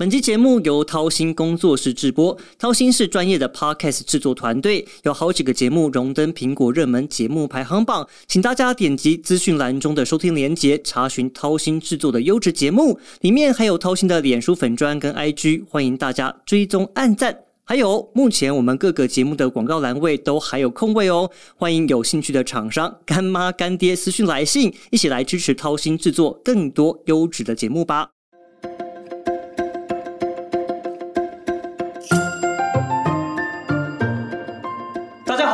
本期节目由掏心工作室制播，掏心是专业的 podcast 制作团队，有好几个节目荣登苹果热门节目排行榜，请大家点击资讯栏中的收听连结，查询掏心制作的优质节目，里面还有掏心的脸书粉砖跟 IG，欢迎大家追踪按赞。还有，目前我们各个节目的广告栏位都还有空位哦，欢迎有兴趣的厂商干妈干爹私讯来信，一起来支持掏心制作更多优质的节目吧。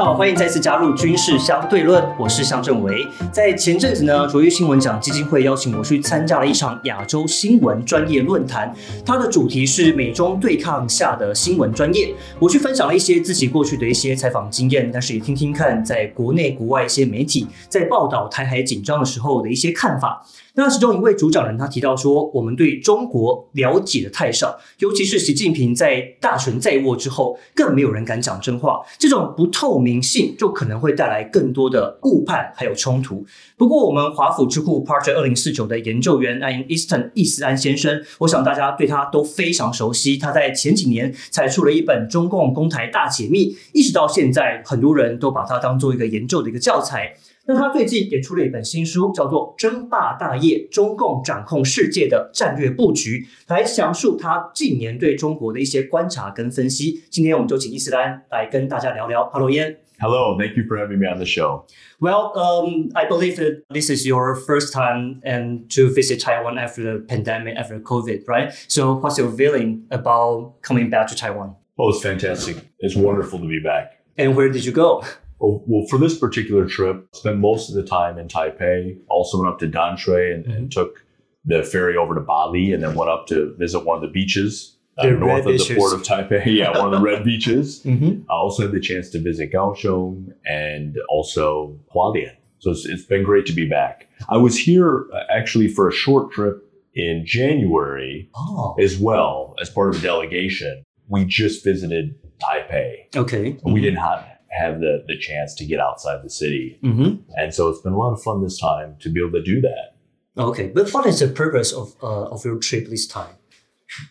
好，欢迎再次加入军事相对论，我是向正维。在前阵子呢，卓越新闻奖基金会邀请我去参加了一场亚洲新闻专业论坛，它的主题是美中对抗下的新闻专业。我去分享了一些自己过去的一些采访经验，但是也听听看在国内国外一些媒体在报道台海紧张的时候的一些看法。那其中一位主讲人他提到说，我们对中国了解的太少，尤其是习近平在大权在握之后，更没有人敢讲真话。这种不透明性就可能会带来更多的误判还有冲突。不过，我们华府智库 Project 二零四九的研究员 Ian Easton 易思安先生，我想大家对他都非常熟悉。他在前几年才出了一本《中共公台大解密》，一直到现在，很多人都把它当做一个研究的一个教材。那他最近也出了一本新书，叫做《争霸大业：中共掌控世界的战略布局》，来详述他近年对中国的一些观察跟分析。今天我们就请伊斯兰来跟大家聊聊。Hello, Ian. Hello, thank you for having me on the show. Well, um, I believe that this is your first time and to visit Taiwan after the pandemic, after COVID, right? So, what's your feeling about coming back to Taiwan? Oh, it's fantastic. It's wonderful to be back. And where did you go? Oh, well, for this particular trip, spent most of the time in Taipei. Also went up to Danshui and, and, mm-hmm. took the ferry over to Bali, and then went up to visit one of the beaches uh, north of beaches. the port of Taipei. yeah, one of the red beaches. Mm-hmm. I also had the chance to visit Kaohsiung and also Hualien. So it's, it's been great to be back. I was here uh, actually for a short trip in January oh. as well as part of a delegation. We just visited Taipei. Okay. We mm-hmm. didn't have have the, the chance to get outside the city. Mm-hmm. And so it's been a lot of fun this time to be able to do that. Okay, but what is the purpose of, uh, of your trip this time?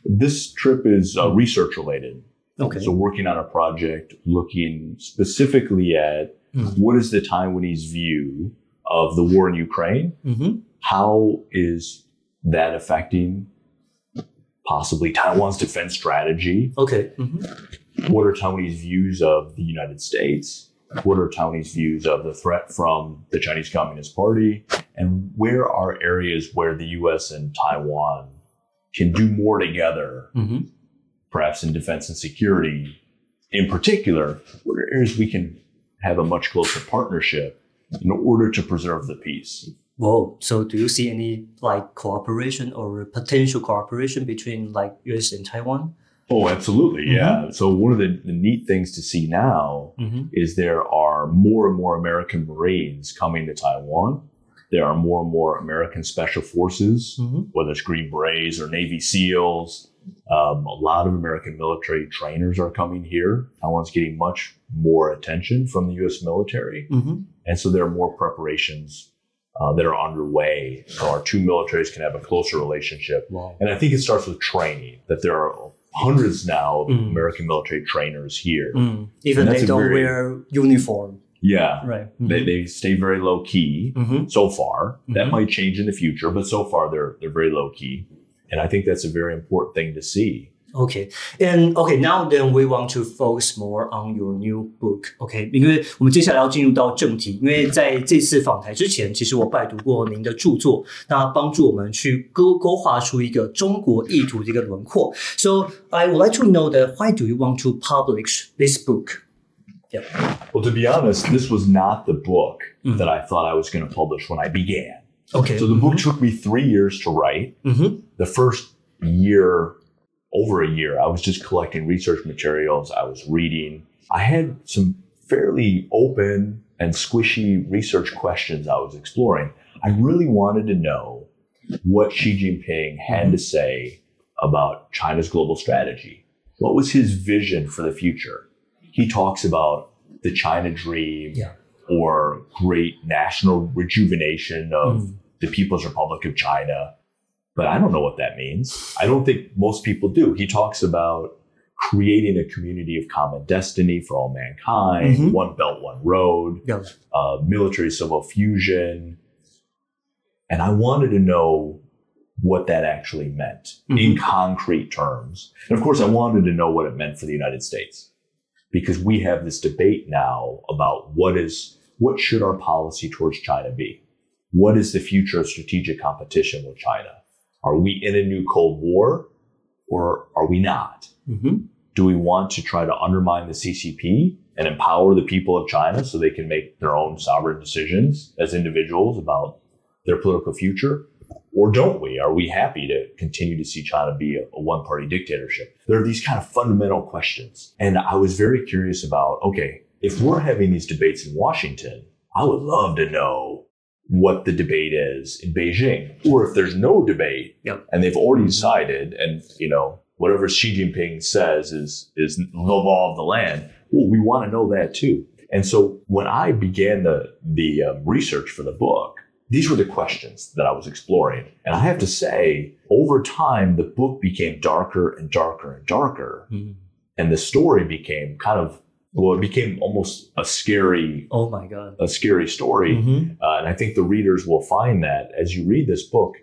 This trip is uh, research related. Okay. So working on a project looking specifically at mm-hmm. what is the Taiwanese view of the war in Ukraine? Mm-hmm. How is that affecting possibly Taiwan's defense strategy? Okay. Mm-hmm what are Tony's views of the United States? What are Tony's views of the threat from the Chinese Communist Party? And where are areas where the US and Taiwan can do more together, mm-hmm. perhaps in defense and security? In particular, what are areas we can have a much closer partnership in order to preserve the peace? Whoa. So do you see any like cooperation or potential cooperation between like US and Taiwan? Oh, absolutely. Mm-hmm. Yeah. So one of the, the, neat things to see now mm-hmm. is there are more and more American Marines coming to Taiwan. There are more and more American Special Forces, mm-hmm. whether it's Green Berets or Navy SEALs. Um, a lot of American military trainers are coming here. Taiwan's getting much more attention from the U.S. military. Mm-hmm. And so there are more preparations uh, that are underway so our two militaries can have a closer relationship. Wow. And I think it starts with training, that there are hundreds now of mm. American military trainers here. Mm. Even they don't very, wear uniform. Yeah. Right. Mm-hmm. They, they stay very low key mm-hmm. so far. That mm-hmm. might change in the future, but so far they're they're very low key. And I think that's a very important thing to see. Okay, and okay, now then we want to focus more on your new book. OK，因为我们接下来要进入到正题，因为在这次访谈之前，其实我拜读过您的着作，那帮助我们去勾勾画出一个中国意图的一个轮廓。So I would like to know that why do you want to publish this book? Yeah. Well, to be honest, this was not the book mm-hmm. that I thought I was going to publish when I began. Okay. So the book mm-hmm. took me three years to write. Mm-hmm. The first year over a year. I was just collecting research materials. I was reading. I had some fairly open and squishy research questions I was exploring. I really wanted to know what Xi Jinping had to say about China's global strategy. What was his vision for the future? He talks about the China dream yeah. or great national rejuvenation of mm. the People's Republic of China. But I don't know what that means. I don't think most people do. He talks about creating a community of common destiny for all mankind, Mhm. one belt, one road, uh, military civil fusion. And I wanted to know what that actually meant in concrete terms. And of course, I wanted to know what it meant for the United States because we have this debate now about what is what should our policy towards China be? What is the future of strategic competition with China? Are we in a new Cold War or are we not? hmm Do we want to try to undermine the CCP and empower the people of China so they can make their own sovereign decisions as individuals about their political future? Or don't we? Are we happy to continue to see China be a, a one party dictatorship? There are these kind of fundamental questions. And I was very curious about okay, if we're having these debates in Washington, I would love to know what the debate is in Beijing. Or if there's no debate Yep. and they've already decided, and you know, whatever Xi Jinping says is is the law of the land. Well, we want to know that too. And so when I began the the um, research for the book, these were the questions that I was exploring. And I have to say, over time, the book became darker and darker and darker, and the story became kind of well, it became almost a scary Oh my god. a scary story. Mhm. Uh, and I think the readers will find that as you read this book,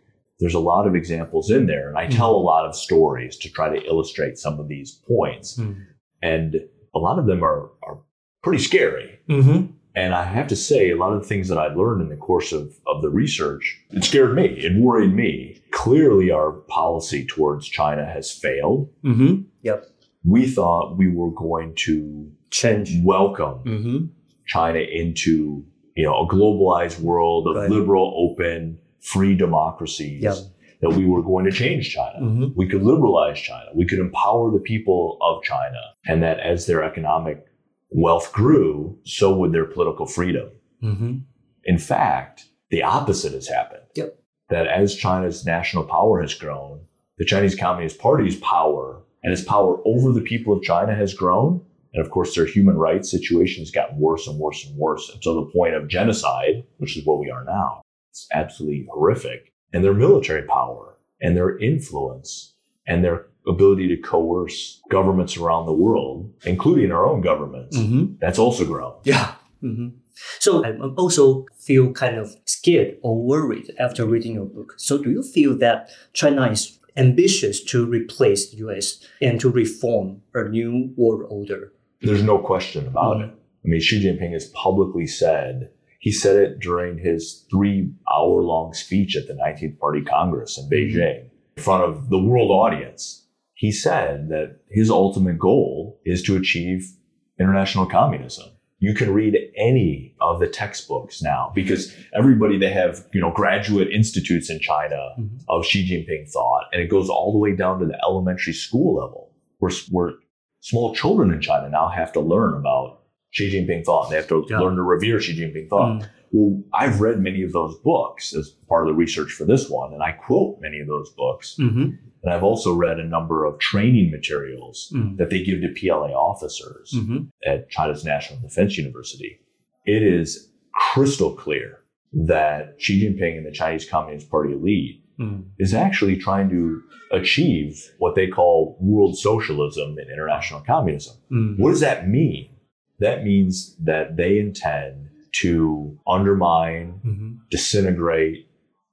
there's a lot of examples in there. And I tell a lot of stories to try to illustrate some of these points. Mm. And a lot of them are, are pretty scary. Mhm. And I have to say, a lot of the things that I learned in the course of, of the research, it scared me. It worried me. Clearly, our policy towards China has failed. Mhm. Yep. We thought we were going to Change. welcome Mhm. China into you know a globalized world of Right. liberal, open, free democracies. Yeah. That we were going to change China. Mhm. We could liberalize China. We could empower the people of China, and that as their economic wealth grew, so would their political freedom. Mhm. In fact, the opposite has happened. Yep. That as China's national power has grown, the Chinese Communist Party's power and its power over the people of China has grown. And of course, their human rights situation has gotten worse and worse and worse until the point of genocide, which is where we are now. It's absolutely horrific. And their military power and their influence and their ability to coerce governments around the world, including our own governments, Mhm. that's also grown. Yeah. Mhm. So I also feel kind of scared or worried after reading your book. So do you feel that China is ambitious to replace the US and to reform a new world order? There's no question about Mhm. it. I mean, Xi Jinping has publicly said, he said it during his three hour long speech at the 19th Party Congress in Beijing in front of the world audience. He said that his ultimate goal is to achieve international communism. You can read any of the textbooks now because everybody they have, you know, graduate institutes in China Mhm. of Xi Jinping thought, and it goes all the way down to the elementary school level, where, where small children in China now have to learn about Xi Jinping thought. They have to Yeah. learn to revere Xi Jinping thought. Mm. Well, I've read many of those books as part of the research for this one, and I quote many of those books. Mhm. And I've also read a number of training materials Mm. that they give to PLA officers Mhm. at China's National Defense University. It is crystal clear that Xi Jinping and the Chinese Communist Party elite Mm. is actually trying to achieve what they call world socialism and international communism. Mm. What does that mean? That means that they intend to undermine, Mhm. disintegrate,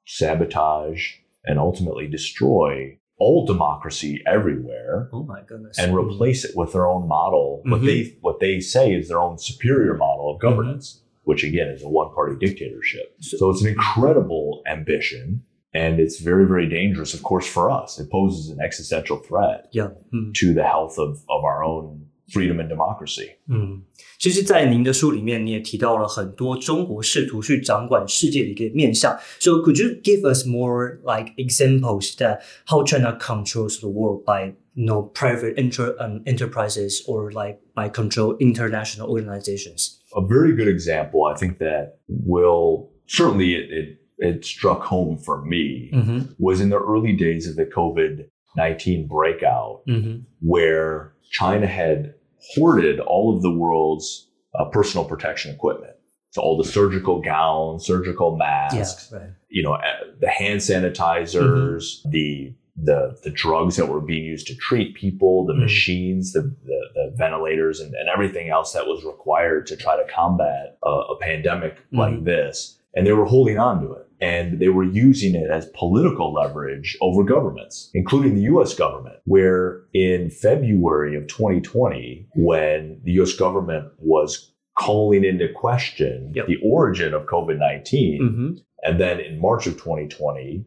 sabotage, and ultimately destroy all democracy everywhere Oh my goodness. and replace it with their own model. What Mhm. they what they say is their own superior model of governance, which again is a one party dictatorship. So- So it's an incredible ambition. And it's very, very dangerous, of course, for us. It poses an existential threat Yeah. Mm. to the health of, of our own freedom and democracy. 嗯，其实，在您的书里面，你也提到了很多中国试图去掌管世界的一个面向。So, could you give us more like examples that how China controls the world by you know private inter um, enterprises or like by control international organizations? A very good example, I think that will certainly it, it, it struck home for me Mm-hmm. was in the early days of the COVID 19 breakout, Mm-hmm. where China had hoarded all of the world's uh, personal protection equipment. So all the surgical gowns, surgical masks, Yeah. Right. you know, the hand sanitizers, mm-hmm. the the the drugs that were being used to treat people, the mm. machines, the, the, the ventilators, and, and, everything else that was required to try to combat a, a pandemic mm. like this. And they were holding on to it. And they were using it as political leverage over governments, including the US government, where in February of 2020, when the US government was calling into question yep. the origin of COVID 19, mm-hmm. and then in March of 2020,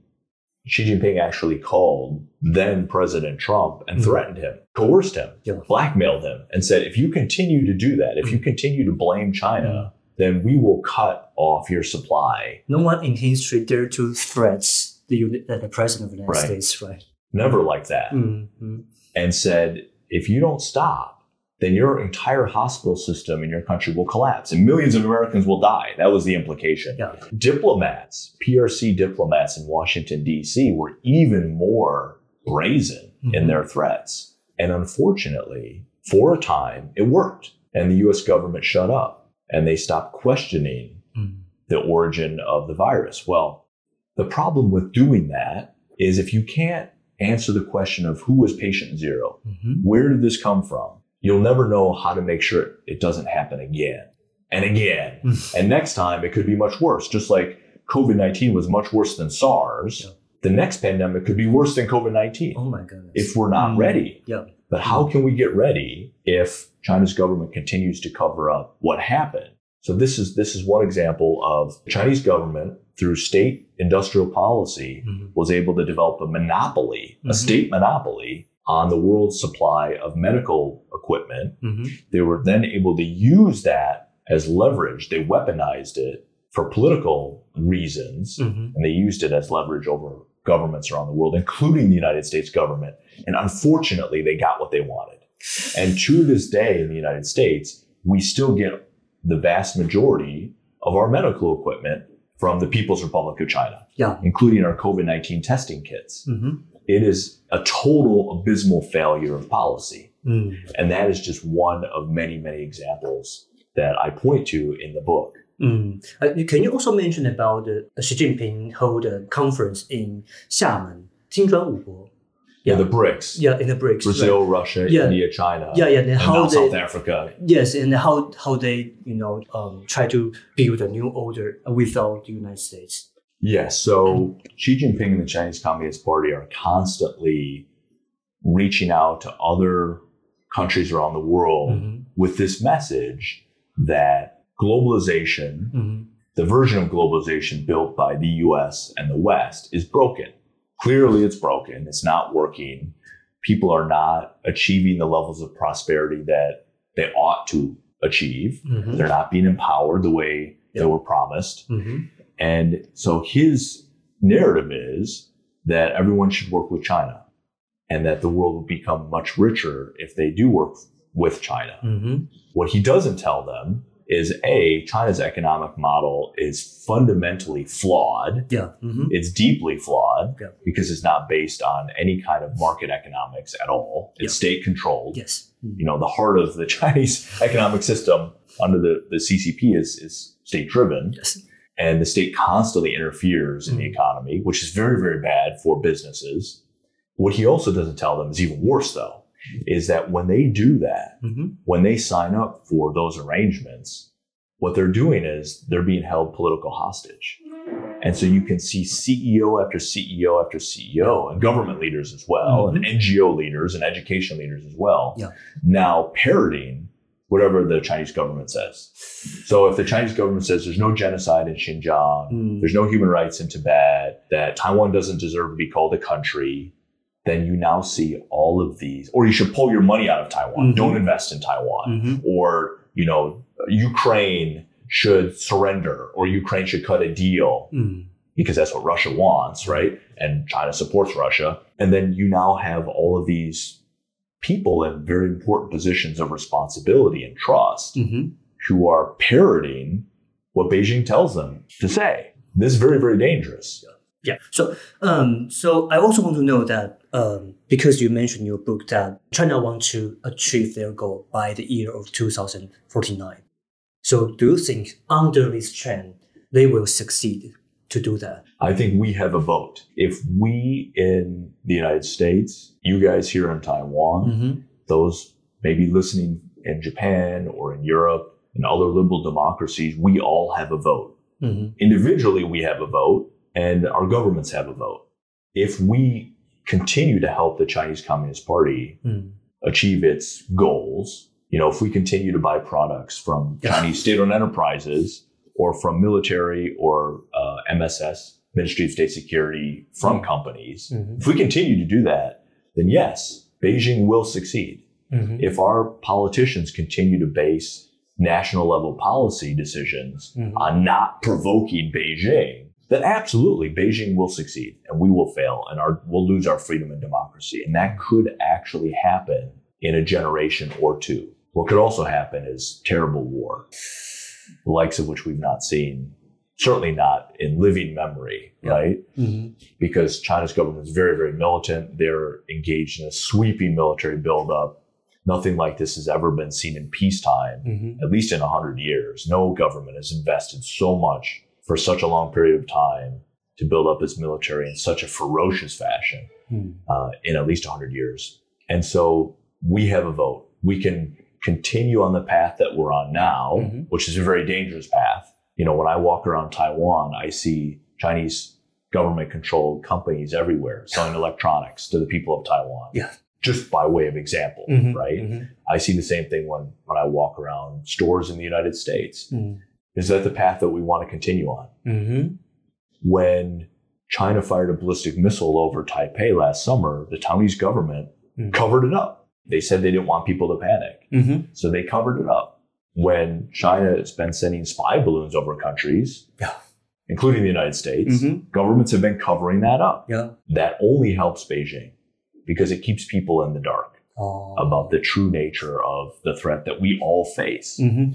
Xi Jinping actually called then President Trump and mm-hmm. threatened him, coerced him, blackmailed him, and said, if you continue to do that, if you mm-hmm. continue to blame China, mm-hmm. then we will cut off your supply. No one in history dared to threat the, the President of the United right. States, right? Never like that. Mm-hmm. And said, if you don't stop, then your entire hospital system in your country will collapse and millions of Americans will die. That was the implication. Yeah. Diplomats, PRC diplomats in Washington, D.C., were even more brazen mm-hmm. in their threats. And unfortunately, for a time, it worked. And the US government shut up and they stopped questioning mm-hmm. the origin of the virus. Well, the problem with doing that is if you can't answer the question of who was patient 0 mm-hmm. where did this come from? you'll never know how to make sure it doesn't happen again and again. and next time it could be much worse. Just like COVID 19 was much worse than SARS, yeah. the next pandemic could be worse than COVID 19. Oh my goodness. If we're not mm. ready. Yeah. But how can we get ready if China's government continues to cover up what happened? So this is this is one example of Chinese government through state industrial policy mm-hmm. was able to develop a monopoly, mm-hmm. a state monopoly on the world's supply of medical equipment. Mm-hmm. They were then able to use that as leverage. They weaponized it for political reasons, mm-hmm. and they used it as leverage over governments around the world, including the United States government. And unfortunately, they got what they wanted. And to this day in the United States, we still get the vast majority of our medical equipment from the People's Republic of China, yeah. including our COVID 19 testing kits. Mm-hmm it is a total abysmal failure of policy. Mm. And that is just one of many, many examples that I point to in the book. Mm. Uh, can you also mention about uh, Xi Jinping hold a conference in Xiamen, Jinzhuan yeah. the BRICS. Yeah, in the BRICS. Brazil, right. Russia, yeah. India, China. Yeah, yeah. And, and how they, South Africa. Yes, and how how they you know um, try to build a new order without the United States. Yes. So Xi Jinping and the Chinese Communist Party are constantly reaching out to other countries around the world mm-hmm. with this message that globalization, mm-hmm. the version of globalization built by the US and the West, is broken. Clearly, it's broken. It's not working. People are not achieving the levels of prosperity that they ought to achieve. Mm-hmm. They're not being empowered the way yep. they were promised. Mm-hmm. And so his narrative is that everyone should work with China and that the world will become much richer if they do work with China. Mm-hmm. What he doesn't tell them is A, China's economic model is fundamentally flawed. Yeah. Mm-hmm. It's deeply flawed yeah. because it's not based on any kind of market economics at all. It's yeah. state controlled. Yes. Mm-hmm. You know, the heart of the Chinese economic system under the, the CCP is, is state driven. Yes and the state constantly interferes in the mm. economy, which is very, very bad for businesses. What he also doesn't tell them is even worse, though, is that when they do that, mm-hmm. when they sign up for those arrangements, what they're doing is they're being held political hostage. And so you can see CEO after CEO after CEO and government leaders as well, mm-hmm. and NGO leaders and education leaders as well, yeah. now parroting whatever the Chinese government says. So if the Chinese government says there's no genocide in Xinjiang, mm. there's no human rights in Tibet, that Taiwan doesn't deserve to be called a country, then you now see all of these, or you should pull your money out of Taiwan. Mm-hmm. Don't invest in Taiwan. Mm-hmm. Or, you know, Ukraine should surrender or Ukraine should cut a deal. Mm. Because that's what Russia wants, right? And China supports Russia. And then you now have all of these people in very important positions of responsibility and trust mm-hmm. who are parroting what Beijing tells them to say. This is very, very dangerous. Yeah. So, um, so I also want to know that um, because you mentioned in your book that China wants to achieve their goal by the year of 2049. So, do you think under this trend they will succeed to do that? I think we have a vote. If we in the United States, you guys here in Taiwan, Mm-hmm. those maybe listening in Japan or in Europe and other liberal democracies, we all have a vote. Mm-hmm. Individually, we have a vote, and our governments have a vote. If we continue to help the Chinese Communist Party Mm. achieve its goals, you know, if we continue to buy products from Chinese state-owned enterprises or from military or uh, MSS, Ministry of State Security, from Mm. companies, Mm-hmm. if we continue to do that, then yes, Beijing will succeed. Mm-hmm. If our politicians continue to base national level policy decisions Mhm. on not provoking Beijing, then absolutely Beijing will succeed and we will fail and our, we'll lose our freedom and democracy. And that could actually happen in a generation or two. What could also happen is terrible war, the likes of which we've not seen, certainly not in living memory, right? Mm-hmm. because China's government is very, very militant. They're engaged in a sweeping military buildup. Nothing like this has ever been seen in peacetime, Mm-hmm. at least in 100 years. No government has invested so much for such a long period of time to build up its military in such a ferocious fashion Mm. uh, in at least 100 years. And so we have a vote. We can continue on the path that we're on now, Mhm. which is a very dangerous path. You know, when I walk around Taiwan, I see Chinese government controlled companies everywhere selling electronics to the people of Taiwan. Yeah. Just by way of example, Mhm. right? Mhm. I see the same thing when, when I walk around stores in the United States. Is that the path that we want to continue on? Mhm. when China fired a ballistic missile over Taipei last summer, the Taiwanese government Mhm. covered it up. They said they didn't want people to panic. Mhm. So they covered it up. When China has been sending spy balloons over countries, Yeah. including the United States, Mhm. governments have been covering that up. Yeah. That only helps Beijing because it keeps people in the dark Oh. about the true nature of the threat that we all face. Mhm.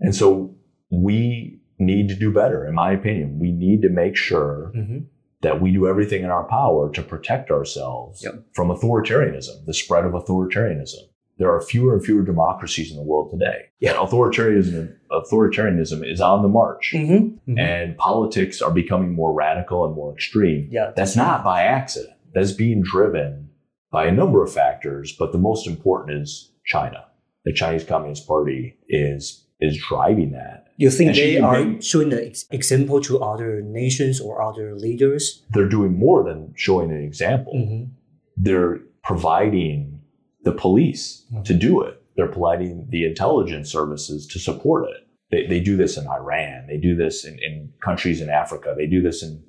And so we need to do better, in my opinion. We need to make sure Mhm. that we do everything in our power to protect ourselves Yep. from authoritarianism, the spread of authoritarianism. There are fewer and fewer democracies in the world today. Yeah. Authoritarianism, authoritarianism is on the march, Mhm. Mhm. and politics are becoming more radical and more extreme. Yeah. That's not by accident. That's being driven by a number of factors, but the most important is China. The Chinese Communist Party is is driving that. You think they are showing the ex- example to other nations or other leaders? They're doing more than showing an example. Mhm. they're providing the police Mhm. to do it. They're providing the intelligence services to support it. They, they do this in Iran. They do this in, in countries in Africa. They do this in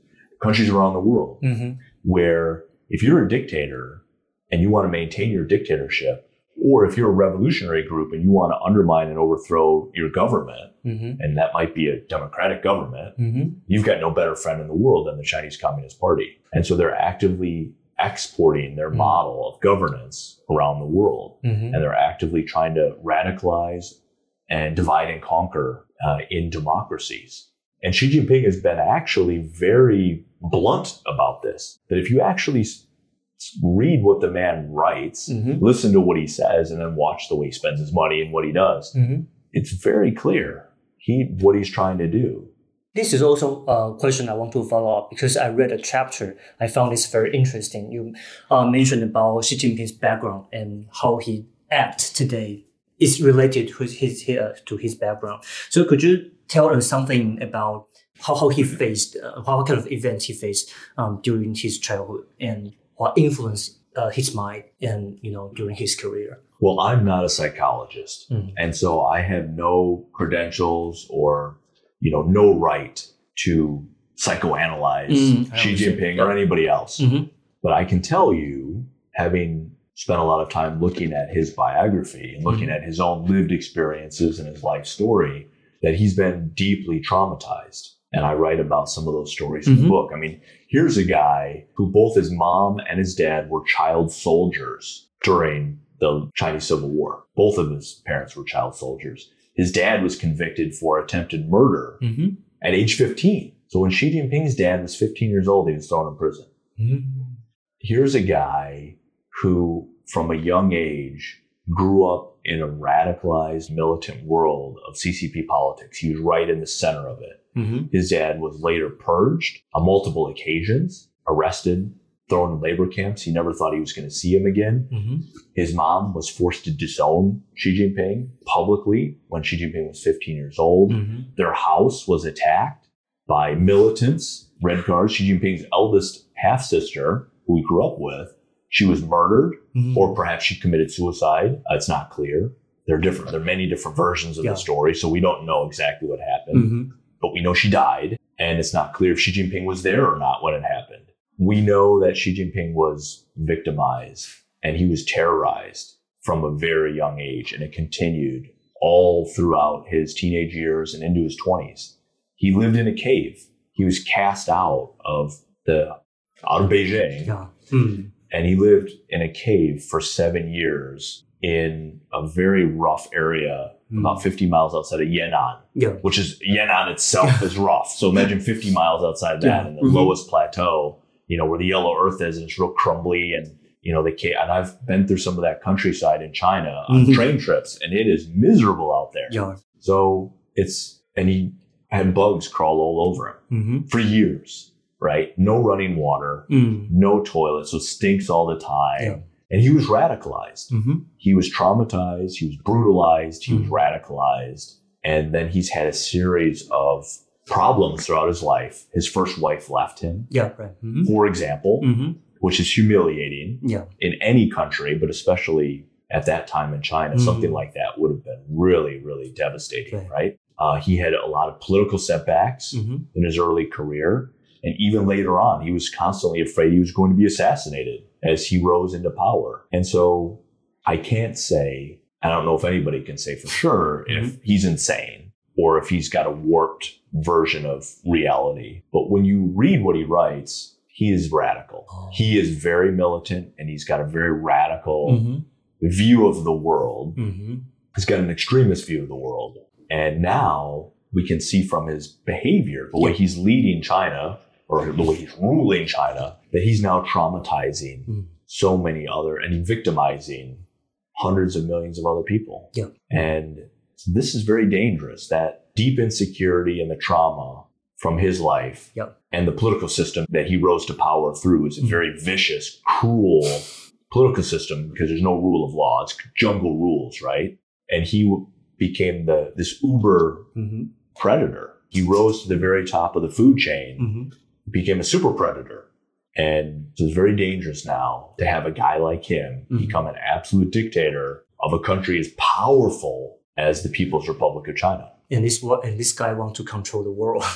countries around the world Mhm. where if you're a dictator and you want to maintain your dictatorship, or if you're a revolutionary group and you want to undermine and overthrow your government, Mhm. and that might be a democratic government, Mhm. you've got no better friend in the world than the Chinese Communist Party. And so they're actively exporting their Mm. model of governance around the world. Mhm. And they're actively trying to radicalize and divide and conquer uh, in democracies. And Xi Jinping has been actually very blunt about this. That if you actually read what the man writes, Mhm. listen to what he says, and then watch the way he spends his money and what he does, Mhm. it's very clear he what he's trying to do. This is also a question I want to follow up because I read a chapter. I found this very interesting. You uh, mentioned about Xi Jinping's background and how he acts today is related to his, his uh, to his background. So could you tell us something about how, how he faced, uh, what kind of events he faced um, during his childhood and what influenced uh, his mind and you know during his career? Well, I'm not a psychologist. Mhm. And so I have no credentials or, you know, no right to psychoanalyze Mm, I Xi. Jinping or anybody else. Mhm. But I can tell you, having spent a lot of time looking at his biography and looking Mhm. at his own lived experiences and his life story, that he's been deeply traumatized. And I write about some of those stories in Mhm. the book. I mean, here's a guy who both his mom and his dad were child soldiers during the Chinese Civil War. Both of his parents were child soldiers. His dad was convicted for attempted murder Mhm. at age 15. So when Xi Jinping's dad was 15 years old, he was thrown in prison. Mhm. Here's a guy who, from a young age, grew up in a radicalized militant world of CCP politics. He was right in the center of it. Mm-hmm. His dad was later purged on multiple occasions, arrested, thrown in labor camps. He never thought he was going to see him again. Mm-hmm. His mom was forced to disown Xi Jinping publicly when Xi Jinping was 15 years old. Mm-hmm. Their house was attacked by militants, Red Guards. Xi Jinping's eldest half sister, who he grew up with, she was murdered, Mm-hmm. or perhaps she committed suicide. Uh, it's not clear. There are different. There are many different versions of Yeah. the story, so we don't know exactly what happened. Mm-hmm. But we know she died, and it's not clear if Xi Jinping was there or not when it happened. We know that Xi Jinping was victimized and he was terrorized from a very young age, and it continued all throughout his teenage years and into his 20s. He lived in a cave. He was cast out of the out of Beijing Yeah. Mm. and he lived in a cave for seven years in a very rough area Mm. about 50 miles outside of Yan'an, Yeah. which is Yan'an itself is rough. So imagine 50 miles outside that Yeah. in the Mhm. Loess Plateau, you know, where the yellow earth is and it's real crumbly and you know, they can't, And I've been through some of that countryside in China on Mhm. train trips, and it is miserable out there. Yeah. So it's, and he had bugs crawl all over him Mm-hmm. for years, right? No running water, Mm. no toilet, so stinks all the time. Yeah. And he was radicalized. Mm-hmm. He was traumatized. He was brutalized. He was Mhm. radicalized. And then he's had a series of problems throughout his life. His first wife left him, Yeah. Right. Mm-hmm. for example, Mm-hmm. which is humiliating Yeah. in any country, but especially at that time in China, Mhm. something like that would have been really, really devastating, Okay. right? Uh, he had a lot of political setbacks Mm-hmm. in his early career. And even later on, he was constantly afraid he was going to be assassinated as he rose into power. And so I can't say, I don't know if anybody can say for sure if he's insane or if he's got a warped version of reality. But when you read what he writes, he is radical. Oh. He is very militant and he's got a very radical Mm-hmm. view of the world Mm-hmm. he's got an extremist view of the world. And now we can see from his behavior, the way he's leading China or the way he's ruling China, that he's now traumatizing Mm. so many other and victimizing hundreds of millions of other people. Yeah. And this is very dangerous. That deep insecurity and the trauma from his life Yeah. and the political system that he rose to power through is a Mm. very vicious, cruel political system because there's no rule of law. It's jungle rules, right? And he w- became the this uber Mm-hmm. predator. He rose to the very top of the food chain, Mm-hmm. became a super predator. And so it's very dangerous now to have a guy like him Mhm. become an absolute dictator of a country as powerful as the People's Republic of China. And this and this guy wants to control the world.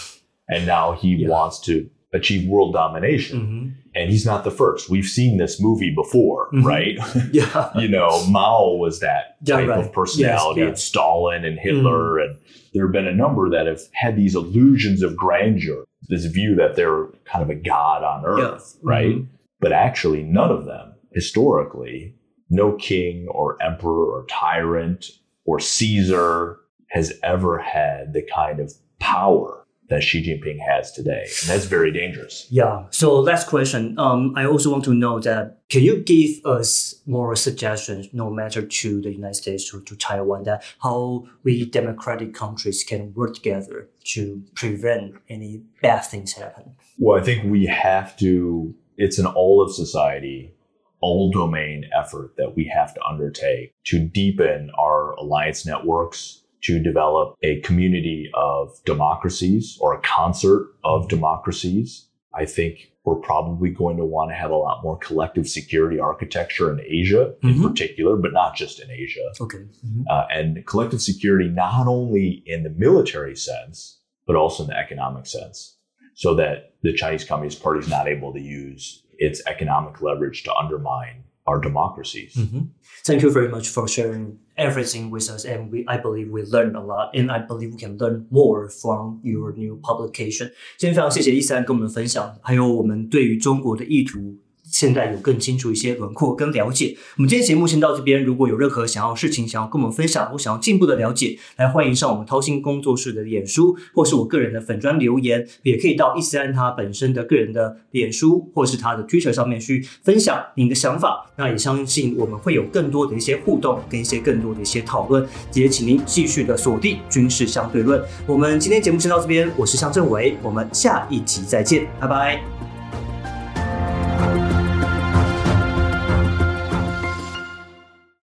And now he Yeah. wants to achieve world domination. mm-hmm. And he's not the first. We've seen this movie before, Mhm. right? Yeah. you know, Mao was that Yeah, type right. of personality, Yes, yeah. and Stalin and Hitler, and there have been a number that have had these illusions of grandeur, this view that they're kind of a god on earth, right? Mhm. But actually, none of them, historically, no king or emperor or tyrant or Caesar has ever had the kind of power that Xi Jinping has today. And that's very dangerous. Yeah. So last question. Um, I also want to know that can you give us more suggestions, no matter to the United States or to Taiwan, that how we democratic countries can work together to prevent any bad things happen? Well, I think we have to, it's an all of society, all domain effort that we have to undertake to deepen our alliance networks, to develop a community of democracies or a concert of democracies. I think we're probably going to want to have a lot more collective security architecture in Asia in Mhm. particular, but not just in Asia Okay. Mhm. uh, and collective security not only in the military sense but also in the economic sense so that the chinese communist party is not able to use its economic leverage to undermine our democracies Mhm. Thank you very much for sharing everything with us, and we I believe we learned a lot, and I believe we can learn more from your new publication. 今天非常谢谢伊斯兰跟我们分享，还有我们对于中国的意图 现在有更清楚一些轮廓跟了解。我们今天节目先到这边，如果有任何想要事情想要跟我们分享，或想要进一步的了解，来欢迎上我们掏心工作室的脸书，或是我个人的粉砖留言，也可以到伊斯兰他本身的个人的脸书，或是他的 Twitter 上面去分享您的想法。那也相信我们会有更多的一些互动，跟一些更多的一些讨论。也请您继续的锁定军事相对论。我们今天节目先到这边，我是向正伟，我们下一集再见，拜拜。